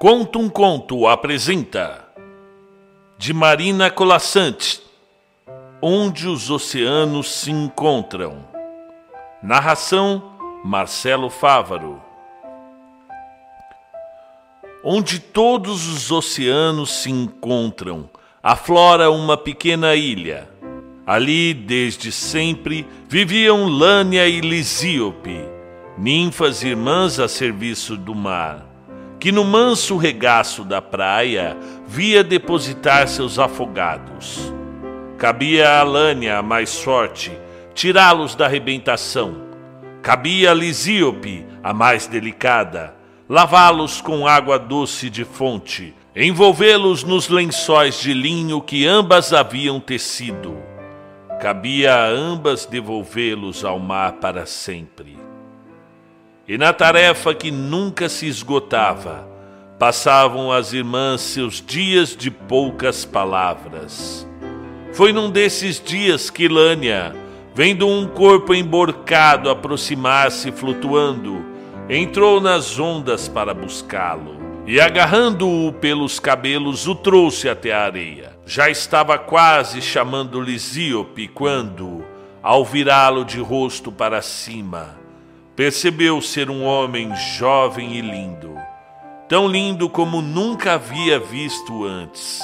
Conta um Conto apresenta de Marina Colassante Onde os Oceanos se Encontram. Narração Marcelo Fávaro. Onde todos os oceanos se encontram, aflora uma pequena ilha. Ali, desde sempre, viviam Lânia e Lisíope, ninfas irmãs a serviço do mar, que no manso regaço da praia via depositar seus afogados. Cabia a Lânia, a mais forte, tirá-los da arrebentação. Cabia a Lisíope, a mais delicada, lavá-los com água doce de fonte, envolvê-los nos lençóis de linho que ambas haviam tecido. Cabia a ambas devolvê-los ao mar para sempre. E na tarefa que nunca se esgotava, passavam as irmãs seus dias de poucas palavras. Foi num desses dias que Lânia, vendo um corpo emborcado aproximar-se flutuando, entrou nas ondas para buscá-lo e, agarrando-o pelos cabelos, o trouxe até a areia. Já estava quase chamando Lisíope quando, ao virá-lo de rosto para cima, percebeu ser um homem jovem e lindo, tão lindo como nunca havia visto antes,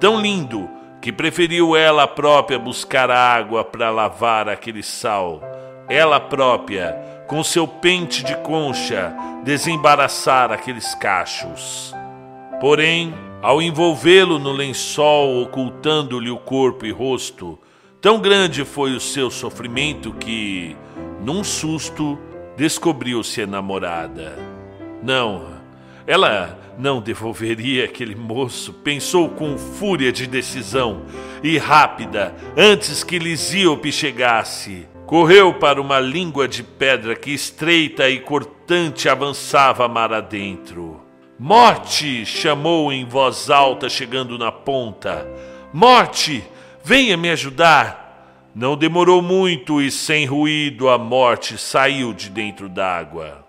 tão lindo que preferiu ela própria buscar água para lavar aquele sal, ela própria, com seu pente de concha, desembaraçar aqueles cachos. Porém, ao envolvê-lo no lençol, ocultando-lhe o corpo e rosto, tão grande foi o seu sofrimento que, num susto, descobriu-se enamorada. Não, ela não devolveria aquele moço, pensou com fúria de decisão e rápida, antes que Lisíope chegasse. Correu para uma língua de pedra que estreita e cortante avançava mar adentro. Morte! chamou em voz alta, chegando na ponta. Morte! Venha me ajudar! Não demorou muito e, sem ruído, a morte saiu de dentro d'água.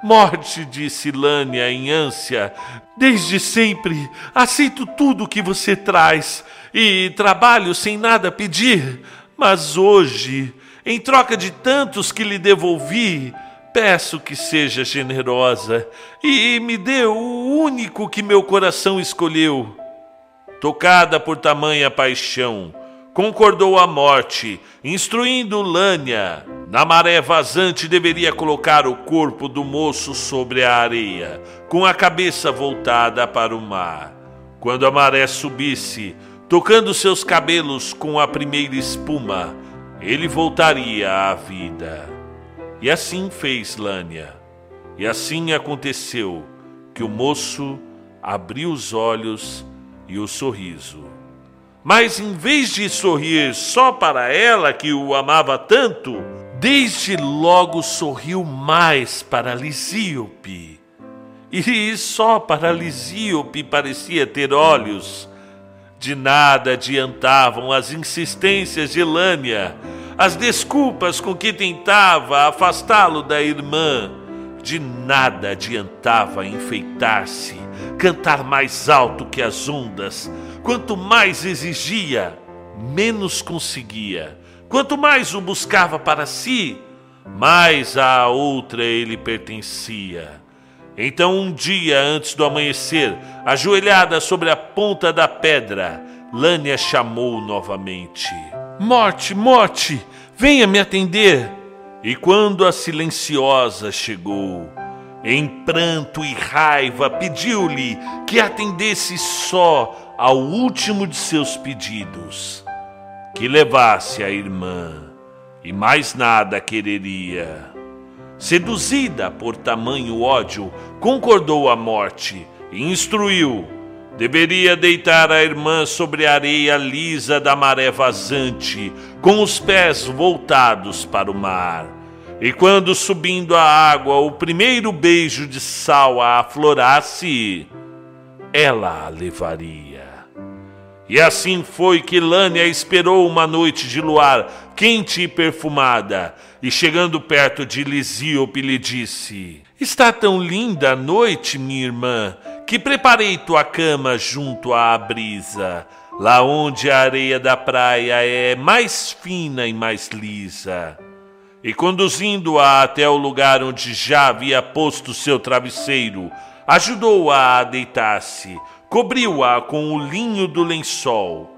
Morte, disse Lânia em ânsia, desde sempre aceito tudo que você traz e trabalho sem nada pedir, mas hoje, em troca de tantos que lhe devolvi, peço que seja generosa e me dê o único que meu coração escolheu. Tocada por tamanha paixão, concordou a morte, instruindo Lânia. Na maré vazante deveria colocar o corpo do moço sobre a areia, com a cabeça voltada para o mar. Quando a maré subisse, tocando seus cabelos com a primeira espuma, ele voltaria à vida. E assim fez Lânia. E assim aconteceu que o moço abriu os olhos e o sorriso mas em vez de sorrir só para ela que o amava tanto, desde logo sorriu mais para Lisíope. E só para Lisíope parecia ter olhos. De nada adiantavam as insistências de Lânia, as desculpas com que tentava afastá-lo da irmã. De nada adiantava enfeitar-se, cantar mais alto que as ondas, Quanto mais exigia, menos conseguia. Quanto mais o buscava para si, mais à outra ele pertencia. Então, um dia antes do amanhecer, ajoelhada sobre a ponta da pedra, Lânia chamou novamente: Morte, morte, venha me atender. E quando a silenciosa chegou, em pranto e raiva, pediu-lhe que atendesse só ao último de seus pedidos, que levasse a irmã, e mais nada quereria. Seduzida por tamanho ódio, concordou a morte e instruiu. Deveria deitar a irmã sobre a areia lisa da maré vazante, com os pés voltados para o mar. E quando subindo a água o primeiro beijo de sal a aflorasse, ela a levaria. E assim foi que Lânia esperou uma noite de luar quente e perfumada, e chegando perto de Lisíope lhe disse: Está tão linda a noite, minha irmã, que preparei tua cama junto à brisa, lá onde a areia da praia é mais fina e mais lisa. E conduzindo-a até o lugar onde já havia posto seu travesseiro, ajudou-a a, deitar-se, cobriu-a com o linho do lençol.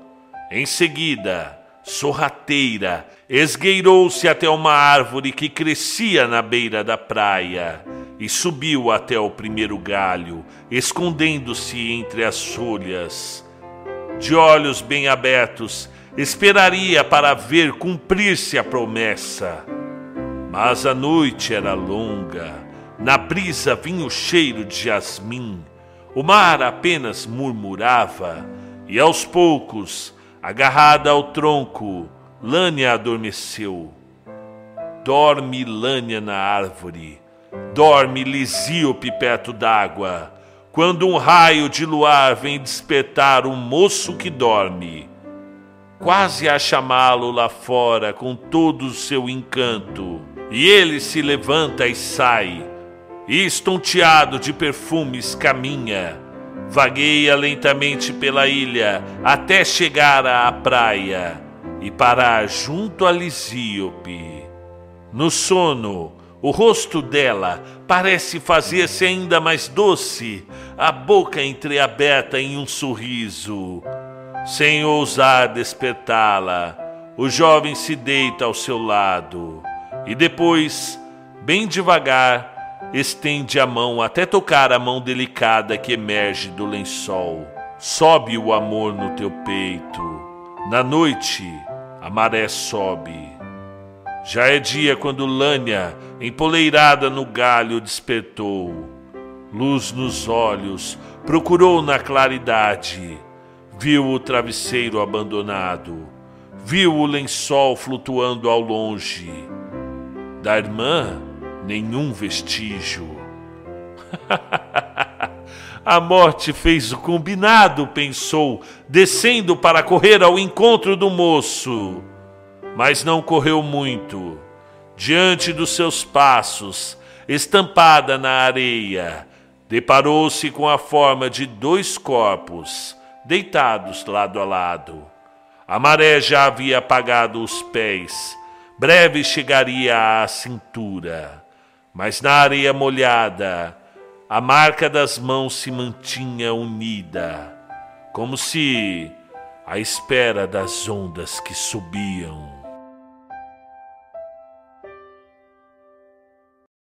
Em seguida, sorrateira, esgueirou-se até uma árvore que crescia na beira da praia e subiu até o primeiro galho, escondendo-se entre as folhas. De olhos bem abertos, esperaria para ver cumprir-se a promessa. Mas a noite era longa, na brisa vinha o cheiro de jasmim, o mar apenas murmurava, e aos poucos, agarrada ao tronco, Lânia adormeceu. Dorme Lânia na árvore, dorme Lisíope perto d'água, quando um raio de luar vem despertar o moço que dorme, quase a chamá-lo lá fora com todo o seu encanto. E ele se levanta e sai, e estonteado de perfumes caminha, vagueia lentamente pela ilha até chegar à praia e parar junto a Lisíope. No sono, o rosto dela parece fazer-se ainda mais doce, a boca entreaberta em um sorriso. Sem ousar despertá-la, o jovem se deita ao seu lado e depois, bem devagar, estende a mão até tocar a mão delicada que emerge do lençol. Sobe o amor no teu peito. Na noite, a maré sobe. Já é dia quando Lânia, empoleirada no galho, despertou. Luz nos olhos, procurou na claridade. Viu o travesseiro abandonado. Viu o lençol flutuando ao longe. Da irmã, nenhum vestígio. A morte fez o combinado, pensou, descendo para correr ao encontro do moço mas não correu muito. Diante dos seus passos, estampada na areia, deparou-se com a forma de dois corpos, deitados lado a lado. A maré já havia apagado os pés, breve chegaria à cintura, mas na areia molhada, a marca das mãos se mantinha unida, como se à espera das ondas que subiam.